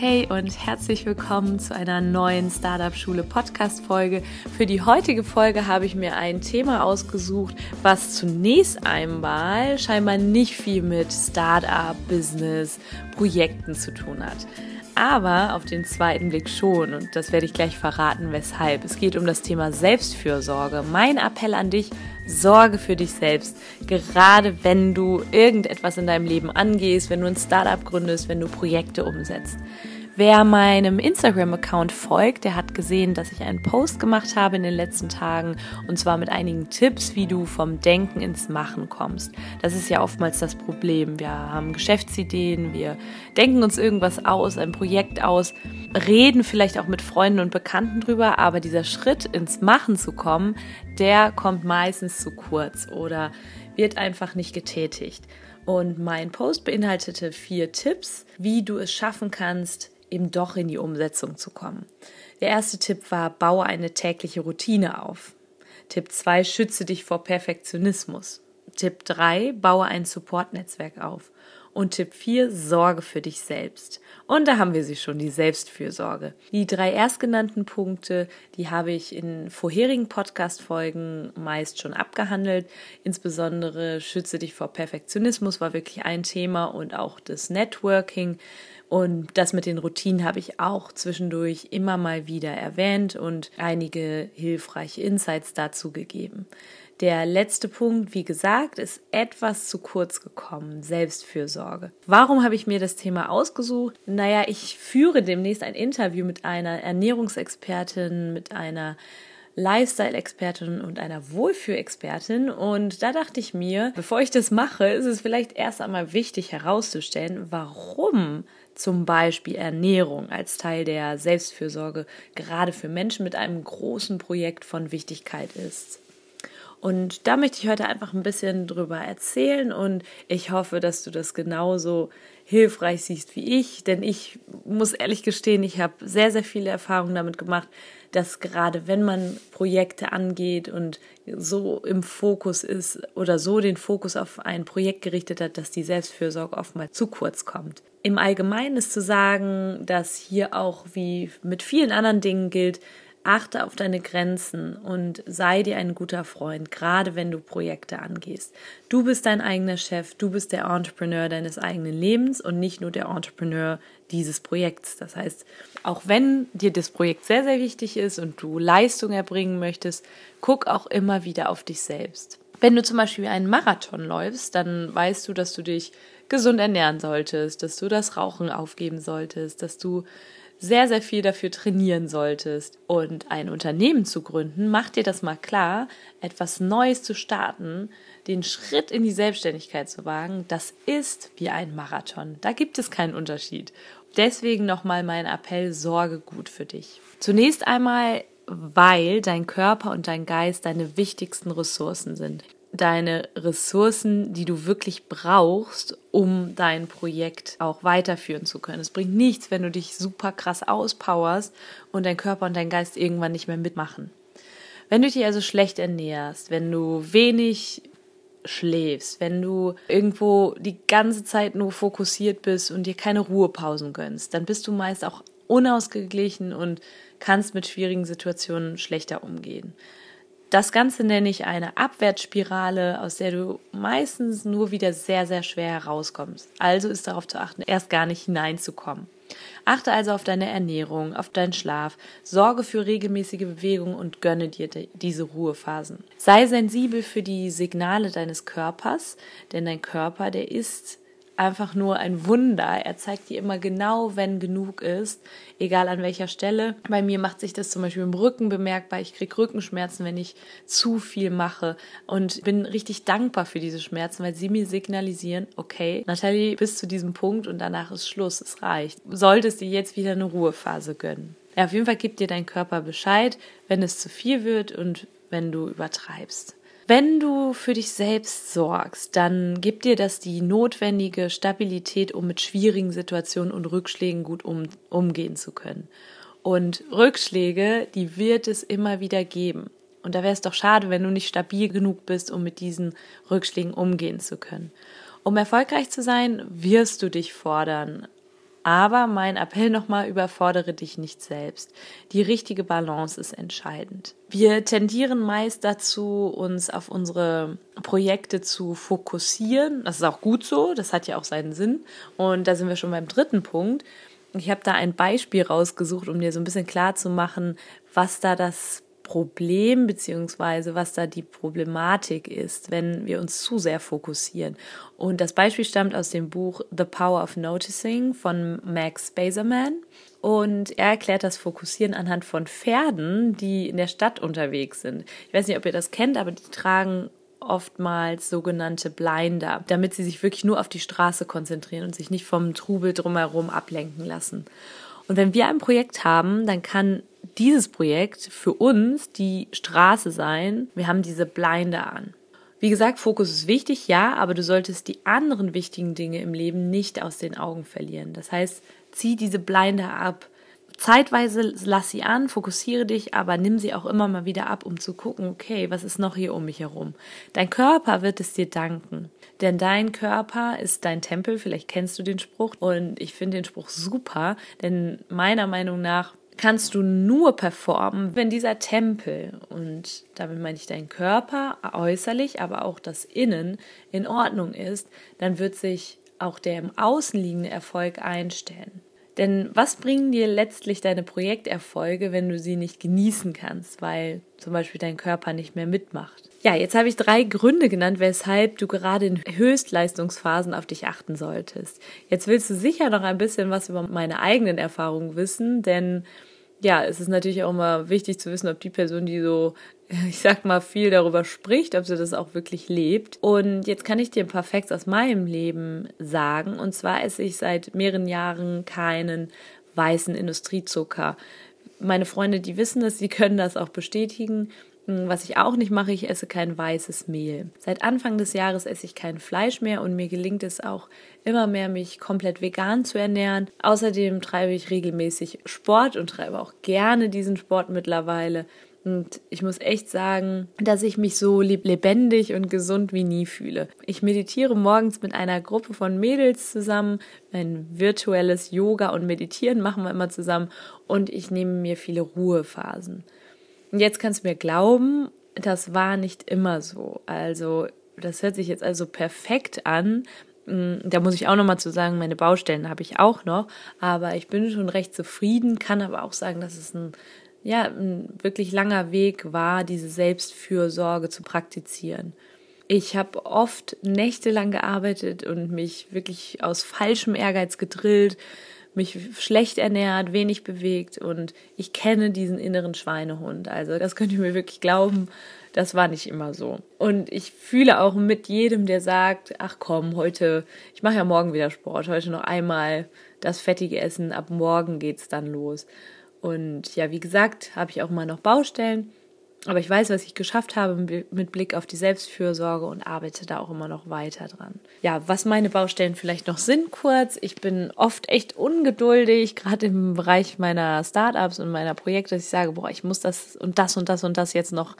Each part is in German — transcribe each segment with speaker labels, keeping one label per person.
Speaker 1: Hey und herzlich willkommen zu einer neuen Startup Schule Podcast Folge. Für die heutige Folge habe ich mir ein Thema ausgesucht, was zunächst einmal scheinbar nicht viel mit Startup, Business, Projekten zu tun hat. Aber auf den zweiten Blick schon und das werde ich gleich verraten, weshalb. Es geht um das Thema Selbstfürsorge. Mein Appell an dich, sorge für dich selbst. Gerade wenn du irgendetwas in deinem Leben angehst, wenn du ein Startup gründest, wenn du Projekte umsetzt. Wer meinem Instagram-Account folgt, der hat gesehen, dass ich einen Post gemacht habe in den letzten Tagen und zwar mit einigen Tipps, wie du vom Denken ins Machen kommst. Das ist ja oftmals das Problem. Wir haben Geschäftsideen, wir denken uns irgendwas aus, ein Projekt aus, reden vielleicht auch mit Freunden und Bekannten drüber, aber dieser Schritt ins Machen zu kommen, der kommt meistens zu kurz oder wird einfach nicht getätigt. Und mein Post beinhaltete vier Tipps, wie du es schaffen kannst, eben doch in die Umsetzung zu kommen. Der erste Tipp war, baue eine tägliche Routine auf. Tipp 2, schütze dich vor Perfektionismus. Tipp 3, baue ein Supportnetzwerk auf. Und Tipp 4, sorge für dich selbst. Und da haben wir sie schon, die Selbstfürsorge. Die drei erstgenannten Punkte, die habe ich in vorherigen Podcast-Folgen meist schon abgehandelt. Insbesondere schütze dich vor Perfektionismus war wirklich ein Thema und auch das Networking. Und das mit den Routinen habe ich auch zwischendurch immer mal wieder erwähnt und einige hilfreiche Insights dazu gegeben. Der letzte Punkt, wie gesagt, ist etwas zu kurz gekommen. Selbstfürsorge. Warum habe ich mir das Thema ausgesucht? Naja, ich führe demnächst ein Interview mit einer Ernährungsexpertin, mit einer Lifestyle-Expertin und einer Wohlfühlexpertin. Und da dachte ich mir, bevor ich das mache, ist es vielleicht erst einmal wichtig herauszustellen, warum zum Beispiel Ernährung als Teil der Selbstfürsorge gerade für Menschen mit einem großen Projekt von Wichtigkeit ist. Und da möchte ich heute einfach ein bisschen drüber erzählen und ich hoffe, dass du das genauso hilfreich siehst wie ich, denn ich muss ehrlich gestehen, ich habe sehr, sehr viele Erfahrungen damit gemacht, dass gerade wenn man Projekte angeht und so im Fokus ist oder so den Fokus auf ein Projekt gerichtet hat, dass die Selbstfürsorge oftmals zu kurz kommt. Im Allgemeinen ist zu sagen, dass hier auch wie mit vielen anderen Dingen gilt, Achte auf deine Grenzen und sei dir ein guter Freund, gerade wenn du Projekte angehst. Du bist dein eigener Chef, du bist der Entrepreneur deines eigenen Lebens und nicht nur der Entrepreneur dieses Projekts. Das heißt, auch wenn dir das Projekt sehr, sehr wichtig ist und du Leistung erbringen möchtest, guck auch immer wieder auf dich selbst. Wenn du zum Beispiel einen Marathon läufst, dann weißt du, dass du dich gesund ernähren solltest, dass du das Rauchen aufgeben solltest, dass du sehr, sehr viel dafür trainieren solltest. Und ein Unternehmen zu gründen, macht dir das mal klar, etwas Neues zu starten, den Schritt in die Selbstständigkeit zu wagen, das ist wie ein Marathon. Da gibt es keinen Unterschied. Deswegen nochmal mein Appell, sorge gut für dich. Zunächst einmal, weil dein Körper und dein Geist deine wichtigsten Ressourcen sind deine Ressourcen, die du wirklich brauchst, um dein Projekt auch weiterführen zu können. Es bringt nichts, wenn du dich super krass auspowerst und dein Körper und dein Geist irgendwann nicht mehr mitmachen. Wenn du dich also schlecht ernährst, wenn du wenig schläfst, wenn du irgendwo die ganze Zeit nur fokussiert bist und dir keine Ruhepausen gönnst, dann bist du meist auch unausgeglichen und kannst mit schwierigen Situationen schlechter umgehen. Das Ganze nenne ich eine Abwärtsspirale, aus der du meistens nur wieder sehr, sehr schwer herauskommst. Also ist darauf zu achten, erst gar nicht hineinzukommen. Achte also auf deine Ernährung, auf deinen Schlaf, sorge für regelmäßige Bewegung und gönne dir diese Ruhephasen. Sei sensibel für die Signale deines Körpers, denn dein Körper, der ist einfach nur ein Wunder. Er zeigt dir immer genau, wenn genug ist, egal an welcher Stelle. Bei mir macht sich das zum Beispiel im Rücken bemerkbar. Ich kriege Rückenschmerzen, wenn ich zu viel mache und bin richtig dankbar für diese Schmerzen, weil sie mir signalisieren, okay, Nathalie, bis zu diesem Punkt und danach ist Schluss, es reicht. Solltest dir jetzt wieder eine Ruhephase gönnen. Ja, auf jeden Fall gibt dir dein Körper Bescheid, wenn es zu viel wird und wenn du übertreibst. Wenn du für dich selbst sorgst, dann gibt dir das die notwendige Stabilität, um mit schwierigen Situationen und Rückschlägen gut um, umgehen zu können. Und Rückschläge, die wird es immer wieder geben. Und da wäre es doch schade, wenn du nicht stabil genug bist, um mit diesen Rückschlägen umgehen zu können. Um erfolgreich zu sein, wirst du dich fordern. Aber mein Appell nochmal, überfordere dich nicht selbst. Die richtige Balance ist entscheidend. Wir tendieren meist dazu, uns auf unsere Projekte zu fokussieren. Das ist auch gut so, das hat ja auch seinen Sinn. Und da sind wir schon beim dritten Punkt. Ich habe da ein Beispiel rausgesucht, um dir so ein bisschen klar zu machen, was da das Problem beziehungsweise was da die Problematik ist, wenn wir uns zu sehr fokussieren. Und das Beispiel stammt aus dem Buch The Power of Noticing von Max Bazerman. Und er erklärt das Fokussieren anhand von Pferden, die in der Stadt unterwegs sind. Ich weiß nicht, ob ihr das kennt, aber die tragen oftmals sogenannte Blinder, damit sie sich wirklich nur auf die Straße konzentrieren und sich nicht vom Trubel drumherum ablenken lassen. Und wenn wir ein Projekt haben, dann kann dieses Projekt für uns die Straße sein. Wir haben diese Blinde an. Wie gesagt, Fokus ist wichtig, ja, aber du solltest die anderen wichtigen Dinge im Leben nicht aus den Augen verlieren. Das heißt, zieh diese Blinde ab. Zeitweise lass sie an, fokussiere dich, aber nimm sie auch immer mal wieder ab, um zu gucken, okay, was ist noch hier um mich herum? Dein Körper wird es dir danken, denn dein Körper ist dein Tempel, vielleicht kennst du den Spruch und ich finde den Spruch super, denn meiner Meinung nach kannst du nur performen, wenn dieser Tempel, und damit meine ich dein Körper äußerlich, aber auch das Innen in Ordnung ist, dann wird sich auch der im Außen liegende Erfolg einstellen. Denn was bringen dir letztlich deine Projekterfolge, wenn du sie nicht genießen kannst, weil zum Beispiel dein Körper nicht mehr mitmacht? Ja, jetzt habe ich drei Gründe genannt, weshalb du gerade in Höchstleistungsphasen auf dich achten solltest. Jetzt willst du sicher noch ein bisschen was über meine eigenen Erfahrungen wissen, denn ja, es ist natürlich auch immer wichtig zu wissen, ob die Person, die so, ich sag mal, viel darüber spricht, ob sie das auch wirklich lebt. Und jetzt kann ich dir ein paar Facts aus meinem Leben sagen. Und zwar esse ich seit mehreren Jahren keinen weißen Industriezucker. Meine Freunde, die wissen das, sie können das auch bestätigen. Was ich auch nicht mache, ich esse kein weißes Mehl. Seit Anfang des Jahres esse ich kein Fleisch mehr und mir gelingt es auch immer mehr, mich komplett vegan zu ernähren. Außerdem treibe ich regelmäßig Sport und treibe auch gerne diesen Sport mittlerweile. Und ich muss echt sagen, dass ich mich so lebendig und gesund wie nie fühle. Ich meditiere morgens mit einer Gruppe von Mädels zusammen. Ein virtuelles Yoga und Meditieren machen wir immer zusammen. Und ich nehme mir viele Ruhephasen. Und jetzt kannst du mir glauben, das war nicht immer so. Also, das hört sich jetzt also perfekt an. Mm, da muss ich auch noch mal zu sagen, meine Baustellen habe ich auch noch, aber ich bin schon recht zufrieden, kann aber auch sagen, dass es ein ja, ein wirklich langer Weg war, diese Selbstfürsorge zu praktizieren. Ich habe oft nächtelang gearbeitet und mich wirklich aus falschem Ehrgeiz gedrillt, mich schlecht ernährt, wenig bewegt und ich kenne diesen inneren Schweinehund. Also das könnt ihr mir wirklich glauben, das war nicht immer so. Und ich fühle auch mit jedem, der sagt, ach komm, heute, ich mache ja morgen wieder Sport, heute noch einmal das fettige Essen, ab morgen geht's dann los. Und ja, wie gesagt, habe ich auch mal noch Baustellen. Aber ich weiß, was ich geschafft habe mit Blick auf die Selbstfürsorge und arbeite da auch immer noch weiter dran. Ja, was meine Baustellen vielleicht noch sind kurz. Ich bin oft echt ungeduldig, gerade im Bereich meiner Startups und meiner Projekte, dass ich sage, boah, ich muss das und das und das und das jetzt noch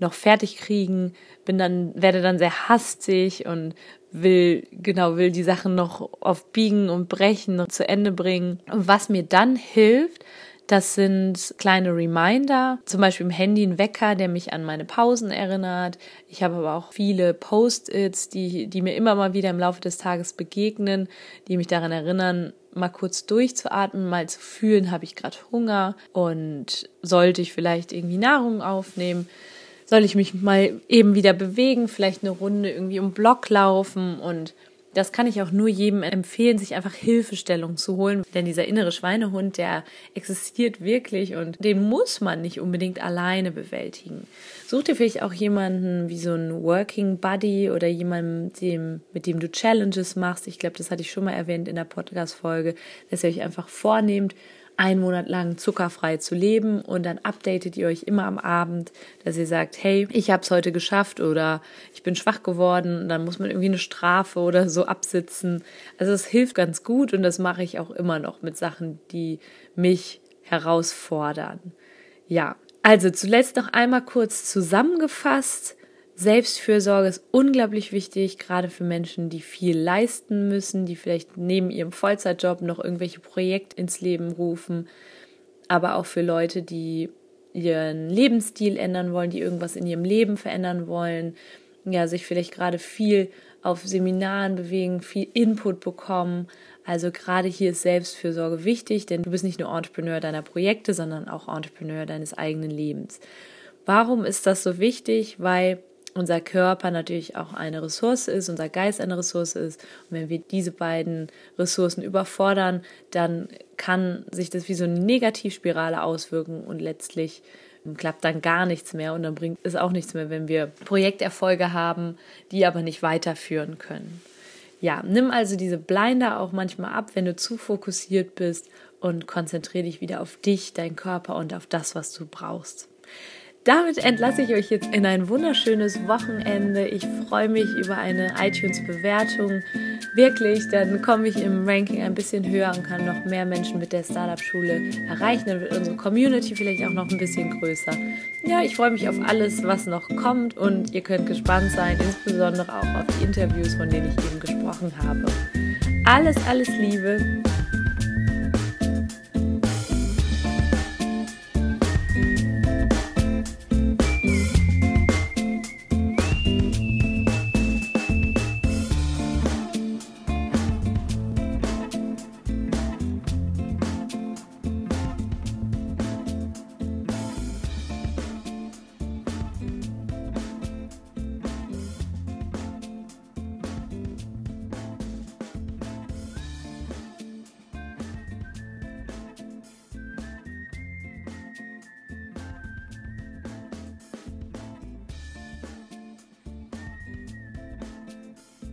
Speaker 1: noch fertig kriegen, bin dann werde dann sehr hastig und will genau will die Sachen noch auf biegen und brechen und zu Ende bringen. Und was mir dann hilft, das sind kleine Reminder, zum Beispiel im Handy ein Wecker, der mich an meine Pausen erinnert. Ich habe aber auch viele Post-its, die, die mir immer mal wieder im Laufe des Tages begegnen, die mich daran erinnern, mal kurz durchzuatmen, mal zu fühlen, habe ich gerade Hunger und sollte ich vielleicht irgendwie Nahrung aufnehmen soll ich mich mal eben wieder bewegen, vielleicht eine Runde irgendwie um Block laufen und das kann ich auch nur jedem empfehlen, sich einfach Hilfestellung zu holen. Denn dieser innere Schweinehund, der existiert wirklich und den muss man nicht unbedingt alleine bewältigen. Such dir vielleicht auch jemanden wie so ein Working Buddy oder jemanden, mit dem du Challenges machst. Ich glaube, das hatte ich schon mal erwähnt in der Podcast-Folge, dass ihr euch einfach vornehmt, einen Monat lang zuckerfrei zu leben und dann updatet ihr euch immer am Abend, dass ihr sagt, hey, ich habe es heute geschafft oder ich bin schwach geworden und dann muss man irgendwie eine Strafe oder so absitzen. Also es hilft ganz gut und das mache ich auch immer noch mit Sachen, die mich herausfordern. Ja, also zuletzt noch einmal kurz zusammengefasst. Selbstfürsorge ist unglaublich wichtig, gerade für Menschen, die viel leisten müssen, die vielleicht neben ihrem Vollzeitjob noch irgendwelche Projekte ins Leben rufen, aber auch für Leute, die ihren Lebensstil ändern wollen, die irgendwas in ihrem Leben verändern wollen, ja, sich vielleicht gerade viel auf Seminaren bewegen, viel Input bekommen. Also gerade hier ist Selbstfürsorge wichtig, denn du bist nicht nur Entrepreneur deiner Projekte, sondern auch Entrepreneur deines eigenen Lebens. Warum ist das so wichtig? Weil unser Körper natürlich auch eine Ressource ist, unser Geist eine Ressource ist. Und wenn wir diese beiden Ressourcen überfordern, dann kann sich das wie so eine Negativspirale auswirken und letztlich klappt dann gar nichts mehr und dann bringt es auch nichts mehr, wenn wir Projekterfolge haben, die aber nicht weiterführen können. Ja, nimm also diese Blinder auch manchmal ab, wenn du zu fokussiert bist und konzentriere dich wieder auf dich, deinen Körper und auf das, was du brauchst. Damit entlasse ich euch jetzt in ein wunderschönes Wochenende. Ich freue mich über eine iTunes-Bewertung. Wirklich, dann komme ich im Ranking ein bisschen höher und kann noch mehr Menschen mit der Startup-Schule erreichen. Dann wird unsere Community vielleicht auch noch ein bisschen größer. Ja, ich freue mich auf alles, was noch kommt und ihr könnt gespannt sein, insbesondere auch auf die Interviews, von denen ich eben gesprochen habe. Alles, alles Liebe,